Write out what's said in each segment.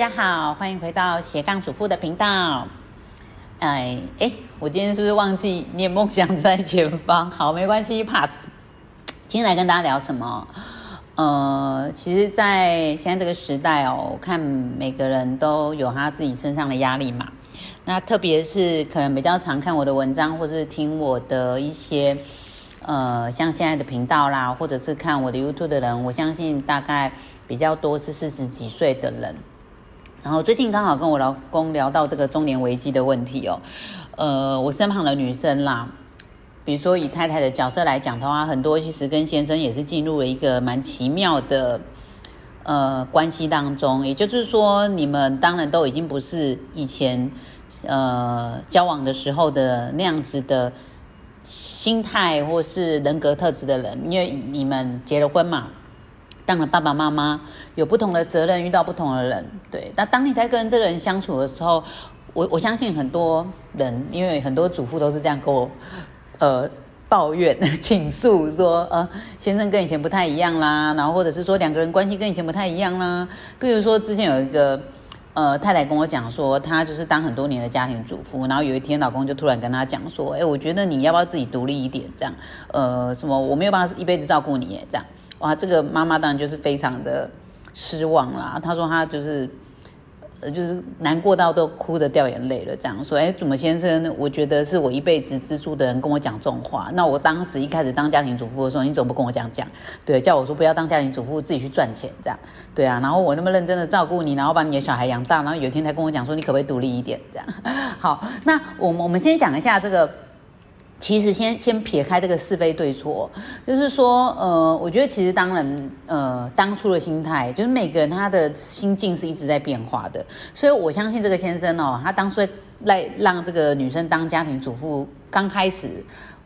大家好，欢迎回到斜杠主妇的频道。哎哎，我今天是不是忘记念梦想在前方？好，没关系，pass。今天来跟大家聊什么？呃，其实，在现在这个时代哦，我看每个人都有他自己身上的压力嘛。那特别是可能比较常看我的文章，或是听我的一些呃，像现在的频道啦，或者是看我的 YouTube 的人，我相信大概比较多是四十几岁的人。然后最近刚好跟我老公聊到这个中年危机的问题哦，呃，我身旁的女生啦，比如说以太太的角色来讲的话，很多其实跟先生也是进入了一个蛮奇妙的呃关系当中，也就是说，你们当然都已经不是以前呃交往的时候的那样子的心态或是人格特质的人，因为你们结了婚嘛。当了爸爸妈妈，有不同的责任，遇到不同的人，对。那当你在跟这个人相处的时候，我我相信很多人，因为很多主妇都是这样跟我，呃，抱怨、倾诉说，呃，先生跟以前不太一样啦，然后或者是说两个人关系跟以前不太一样啦。比如说之前有一个，呃，太太跟我讲说，她就是当很多年的家庭主妇，然后有一天老公就突然跟她讲说，哎，我觉得你要不要自己独立一点，这样，呃，什么我没有办法一辈子照顾你，这样。哇，这个妈妈当然就是非常的失望啦。她说她就是，呃，就是难过到都哭的掉眼泪了。这样说，哎，怎么先生？我觉得是我一辈子资助的人跟我讲这种话。那我当时一开始当家庭主妇的时候，你怎么不跟我这样讲？对，叫我说不要当家庭主妇，自己去赚钱这样。对啊，然后我那么认真的照顾你，然后把你的小孩养大，然后有一天才跟我讲说你可不可以独立一点这样。好，那我们我们先讲一下这个。其实先先撇开这个是非对错，就是说，呃，我觉得其实当然，呃，当初的心态，就是每个人他的心境是一直在变化的，所以我相信这个先生哦，他当初来让这个女生当家庭主妇，刚开始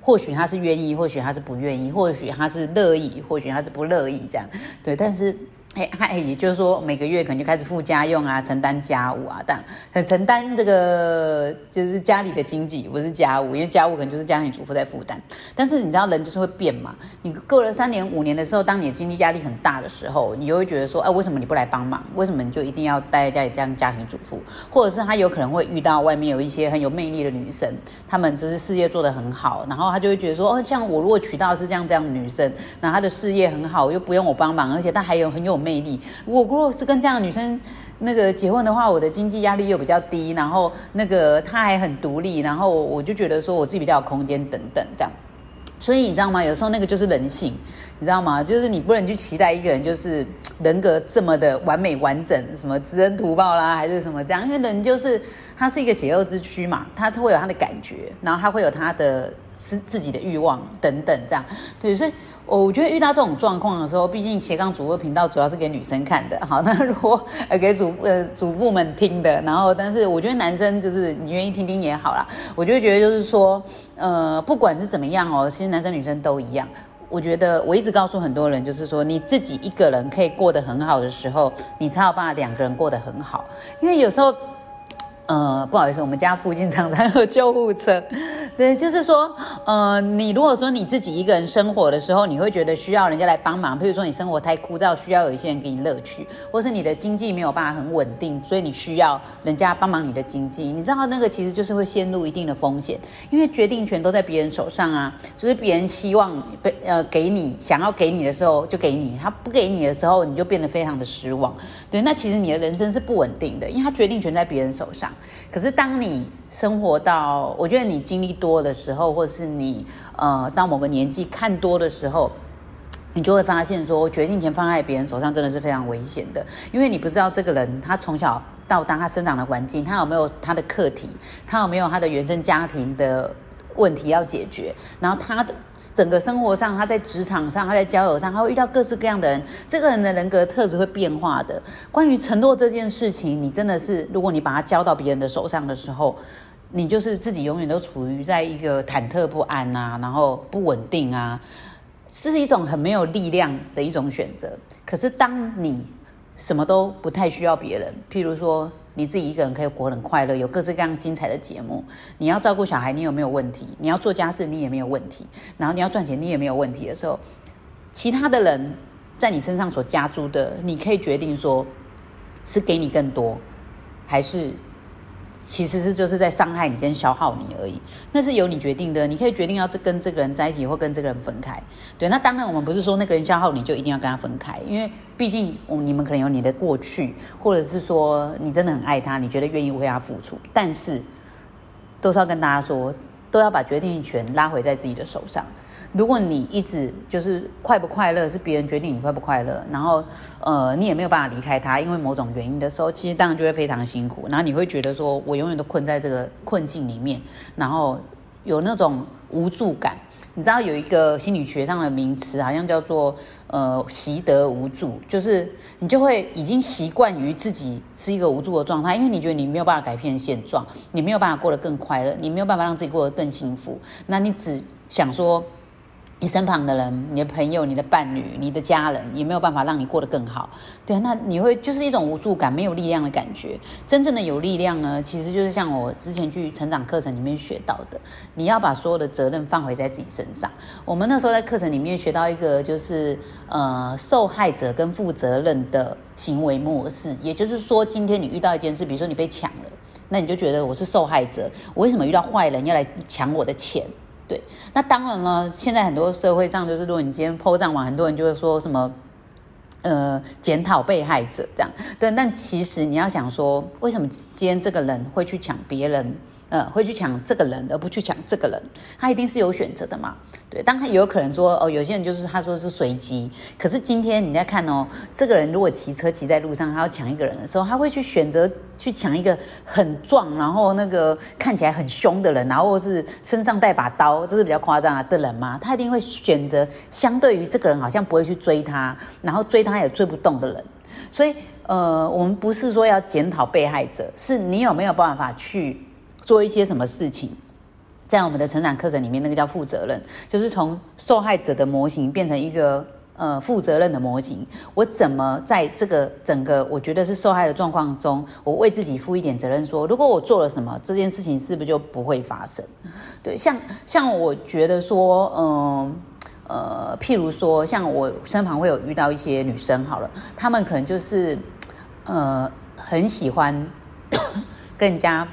或许他是愿意，或许他是不愿意，或许他是乐意，或许他是不乐意这样，对，但是。哎，哎，也就是说，每个月可能就开始付家用啊，承担家务啊，但很承担这个就是家里的经济，不是家务，因为家务可能就是家庭主妇在负担。但是你知道，人就是会变嘛。你过了三年、五年的时候，当你的经济压力很大的时候，你就会觉得说，哎，为什么你不来帮忙？为什么你就一定要待在家里当家庭主妇？或者是他有可能会遇到外面有一些很有魅力的女生，她们就是事业做得很好，然后他就会觉得说，哦，像我如果娶到是这样这样女生，那她的事业很好，又不用我帮忙，而且她还有很有。魅力，我如果是跟这样的女生那个结婚的话，我的经济压力又比较低，然后那个她还很独立，然后我就觉得说我自己比较有空间等等这样。所以你知道吗？有时候那个就是人性，你知道吗？就是你不能去期待一个人就是 人格这么的完美完整，什么知恩图报啦，还是什么这样？因为人就是他是一个邪恶之躯嘛，他会有他的感觉，然后他会有他的是自己的欲望等等这样。对，所以。我觉得遇到这种状况的时候，毕竟斜杠主播频道主要是给女生看的，好，那如果呃给主呃主妇们听的，然后但是我觉得男生就是你愿意听听也好啦。我就觉得就是说，呃，不管是怎么样哦，其实男生女生都一样。我觉得我一直告诉很多人，就是说你自己一个人可以过得很好的时候，你才有办法两个人过得很好，因为有时候。呃，不好意思，我们家附近常常有救护车。对，就是说，呃，你如果说你自己一个人生活的时候，你会觉得需要人家来帮忙。譬如说，你生活太枯燥，需要有一些人给你乐趣，或是你的经济没有办法很稳定，所以你需要人家帮忙你的经济。你知道那个其实就是会陷入一定的风险，因为决定权都在别人手上啊。就是别人希望被呃给你想要给你的时候就给你，他不给你的时候你就变得非常的失望。对，那其实你的人生是不稳定的，因为他决定权在别人手上。可是，当你生活到，我觉得你经历多的时候，或者是你呃到某个年纪看多的时候，你就会发现说，决定权放在别人手上真的是非常危险的，因为你不知道这个人他从小到大他生长的环境，他有没有他的课题，他有没有他的原生家庭的。问题要解决，然后他的整个生活上，他在职场上，他在交友上，他会遇到各式各样的人。这个人的人格特质会变化的。关于承诺这件事情，你真的是，如果你把它交到别人的手上的时候，你就是自己永远都处于在一个忐忑不安啊，然后不稳定啊，是一种很没有力量的一种选择。可是当你什么都不太需要别人，譬如说。你自己一个人可以活很快乐，有各式各样精彩的节目。你要照顾小孩，你有没有问题？你要做家事，你也没有问题。然后你要赚钱，你也没有问题的时候，其他的人在你身上所加诸的，你可以决定说，是给你更多，还是其实是就是在伤害你跟消耗你而已？那是由你决定的，你可以决定要跟这个人在一起或跟这个人分开。对，那当然我们不是说那个人消耗你就一定要跟他分开，因为毕竟我你们可能有你的过去，或者是说你真的很爱他，你觉得愿意为他付出，但是都是要跟大家说，都要把决定权拉回在自己的手上。如果你一直就是快不快乐是别人决定你快不快乐，然后呃你也没有办法离开他，因为某种原因的时候，其实当然就会非常辛苦。然后你会觉得说我永远都困在这个困境里面，然后有那种无助感。你知道有一个心理学上的名词，好像叫做呃习得无助，就是你就会已经习惯于自己是一个无助的状态，因为你觉得你没有办法改变现状，你没有办法过得更快乐，你没有办法让自己过得更幸福，那你只想说。你身旁的人，你的朋友、你的伴侣、你的家人，也没有办法让你过得更好，对啊，那你会就是一种无助感、没有力量的感觉。真正的有力量呢，其实就是像我之前去成长课程里面学到的，你要把所有的责任放回在自己身上。我们那时候在课程里面学到一个，就是呃，受害者跟负责任的行为模式。也就是说，今天你遇到一件事，比如说你被抢了，那你就觉得我是受害者，我为什么遇到坏人要来抢我的钱？对，那当然了。现在很多社会上，就是如果你今天剖账完，很多人就会说什么，呃，检讨被害者这样。对，但其实你要想说，为什么今天这个人会去抢别人？呃，会去抢这个人，而不去抢这个人，他一定是有选择的嘛？对，当然也有可能说，哦，有些人就是他说是随机。可是今天你在看哦，这个人如果骑车骑在路上，他要抢一个人的时候，他会去选择去抢一个很壮，然后那个看起来很凶的人，然后是身上带把刀，这是比较夸张啊的人吗？他一定会选择相对于这个人好像不会去追他，然后追他也追不动的人。所以，呃，我们不是说要检讨被害者，是你有没有办法去。做一些什么事情，在我们的成长课程里面，那个叫负责任，就是从受害者的模型变成一个呃负责任的模型。我怎么在这个整个我觉得是受害的状况中，我为自己负一点责任？说如果我做了什么，这件事情是不是就不会发生？对，像像我觉得说，嗯呃，譬如说，像我身旁会有遇到一些女生，好了，她们可能就是呃很喜欢 跟人家。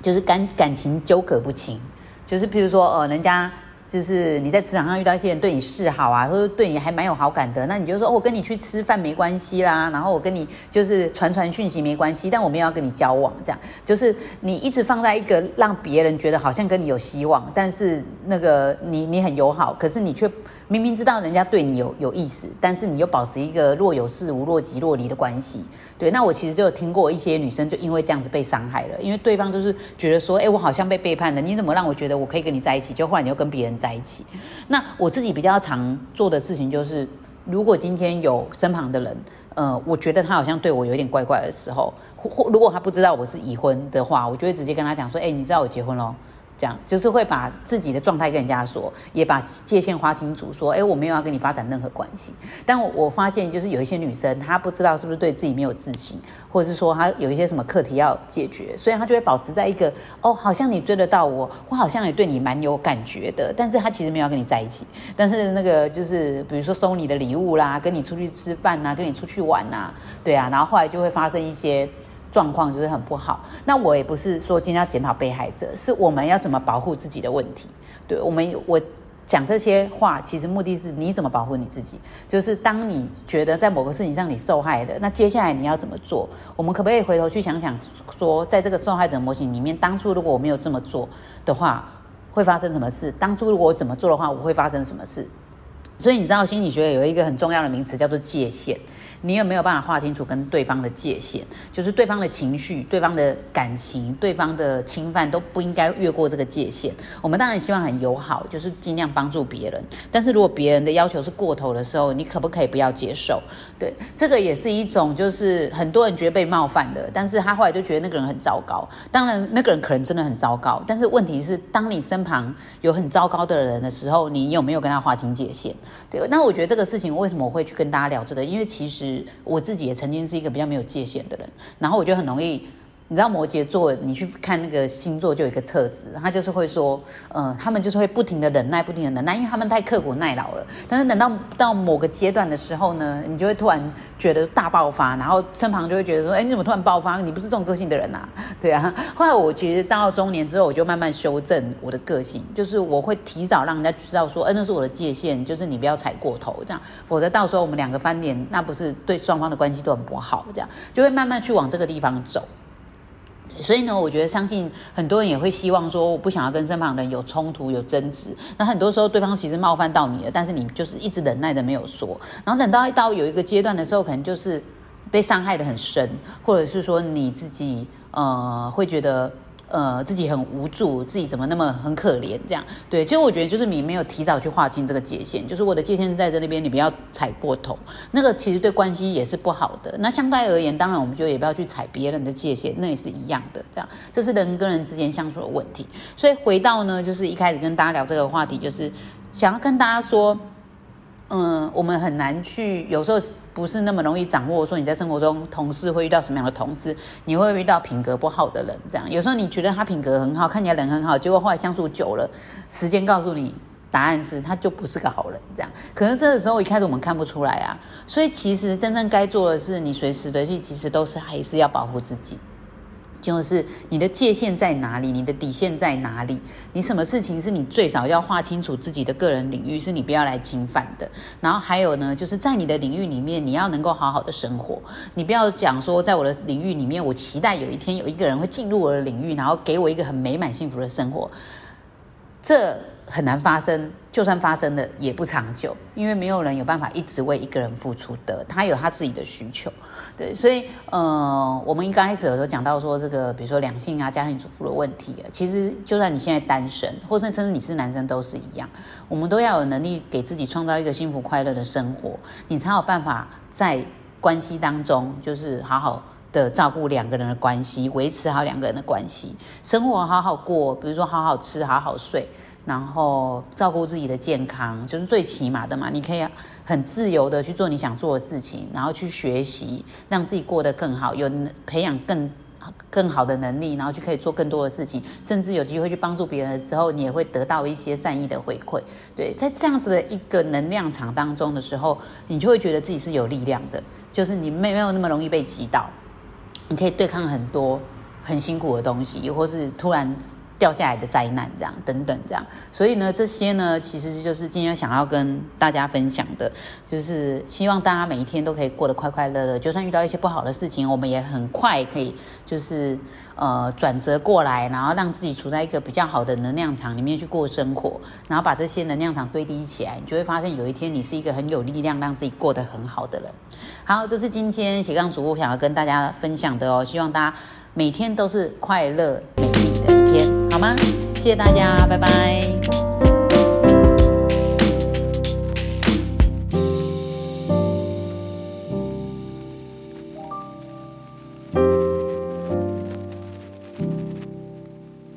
就是感感情纠葛不清，就是譬如说，呃，人家就是你在职场上遇到一些人对你示好啊，或者对你还蛮有好感的，那你就说，我跟你去吃饭没关系啦，然后我跟你就是传传讯息没关系，但我没有要跟你交往，这样就是你一直放在一个让别人觉得好像跟你有希望，但是那个你你很友好，可是你却。明明知道人家对你有有意思，但是你又保持一个若有似无、若即若离的关系。对，那我其实就有听过一些女生就因为这样子被伤害了，因为对方就是觉得说，哎，我好像被背叛了，你怎么让我觉得我可以跟你在一起，就后来你又跟别人在一起。那我自己比较常做的事情就是，如果今天有身旁的人，呃，我觉得他好像对我有点怪怪的时候，或如果他不知道我是已婚的话，我就会直接跟他讲说，哎，你知道我结婚喽。这样就是会把自己的状态跟人家说，也把界限划清楚，说，哎，我没有要跟你发展任何关系。但我我发现，就是有一些女生，她不知道是不是对自己没有自信，或者是说她有一些什么课题要解决，所以她就会保持在一个，哦，好像你追得到我，我好像也对你蛮有感觉的，但是她其实没有要跟你在一起。但是那个就是，比如说收你的礼物啦，跟你出去吃饭呐，跟你出去玩呐，对啊，然后后来就会发生一些。状况就是很不好。那我也不是说今天要检讨被害者，是我们要怎么保护自己的问题。对我们，我讲这些话，其实目的是你怎么保护你自己。就是当你觉得在某个事情上你受害的，那接下来你要怎么做？我们可不可以回头去想想，说在这个受害者模型里面，当初如果我没有这么做的话，会发生什么事？当初如果我怎么做的话，我会发生什么事？所以你知道心理学有一个很重要的名词叫做界限。你有没有办法划清楚跟对方的界限？就是对方的情绪、对方的感情、对方的侵犯都不应该越过这个界限。我们当然希望很友好，就是尽量帮助别人。但是如果别人的要求是过头的时候，你可不可以不要接受？对，这个也是一种，就是很多人觉得被冒犯的，但是他后来就觉得那个人很糟糕。当然，那个人可能真的很糟糕，但是问题是，当你身旁有很糟糕的人的时候，你有没有跟他划清界限？对，那我觉得这个事情为什么我会去跟大家聊这个？因为其实我自己也曾经是一个比较没有界限的人，然后我就很容易你知道摩羯座，你去看那个星座就有一个特质，他就是会说，呃，他们就是会不停的忍耐，不停的忍耐，因为他们太刻苦耐劳了。但是等到到某个阶段的时候呢，你就会突然觉得大爆发，然后身旁就会觉得说，哎，你怎么突然爆发？你不是这种个性的人呐？对啊。后来我其实到中年之后，我就慢慢修正我的个性，就是我会提早让人家知道说，哎，那是我的界限，就是你不要踩过头，这样，否则到时候我们两个翻脸，那不是对双方的关系都很不好，这样就会慢慢去往这个地方走。所以呢，我觉得相信很多人也会希望说，我不想要跟身旁的人有冲突、有争执。那很多时候，对方其实冒犯到你了，但是你就是一直忍耐着没有说。然后等到一到有一个阶段的时候，可能就是被伤害的很深，或者是说你自己呃会觉得。呃，自己很无助，自己怎么那么很可怜？这样对，其实我觉得就是你没有提早去划清这个界限，就是我的界限是在这那边，你不要踩过头，那个其实对关系也是不好的。那相对而言，当然我们就也不要去踩别人的界限，那也是一样的。这样，这是人跟人之间相处的问题。所以回到呢，就是一开始跟大家聊这个话题，就是想要跟大家说。嗯，我们很难去，有时候不是那么容易掌握。说你在生活中，同事会遇到什么样的同事？你会遇到品格不好的人，这样。有时候你觉得他品格很好，看起来人很好，结果后来相处久了，时间告诉你答案是他就不是个好人，这样。可能这个时候一开始我们看不出来啊，所以其实真正该做的是，你随时随地其实都是还是要保护自己。就是你的界限在哪里，你的底线在哪里？你什么事情是你最少要划清楚自己的个人领域，是你不要来侵犯的。然后还有呢，就是在你的领域里面，你要能够好好的生活。你不要讲说，在我的领域里面，我期待有一天有一个人会进入我的领域，然后给我一个很美满幸福的生活。这很难发生，就算发生了也不长久，因为没有人有办法一直为一个人付出的，他有他自己的需求，对，所以，呃，我们一刚开始有时候讲到说这个，比如说两性啊、家庭主妇的问题，其实就算你现在单身，或者甚至你是男生都是一样，我们都要有能力给自己创造一个幸福快乐的生活，你才有办法在关系当中就是好好的照顾两个人的关系，维持好两个人的关系，生活好好过，比如说好好吃、好好睡。然后照顾自己的健康，就是最起码的嘛。你可以很自由的去做你想做的事情，然后去学习，让自己过得更好，有培养更更好的能力，然后就可以做更多的事情，甚至有机会去帮助别人的时候，你也会得到一些善意的回馈。对，在这样子的一个能量场当中的时候，你就会觉得自己是有力量的，就是你没没有那么容易被击倒，你可以对抗很多很辛苦的东西，或是突然。掉下来的灾难，这样等等这样，所以呢，这些呢，其实就是今天想要跟大家分享的，就是希望大家每一天都可以过得快快乐乐，就算遇到一些不好的事情，我们也很快可以就是呃转折过来，然后让自己处在一个比较好的能量场里面去过生活，然后把这些能量场堆积起来，你就会发现有一天你是一个很有力量让自己过得很好的人。好，这是今天斜杠主播想要跟大家分享的哦，希望大家每天都是快乐美丽的一天。好吗？谢谢大家，拜拜。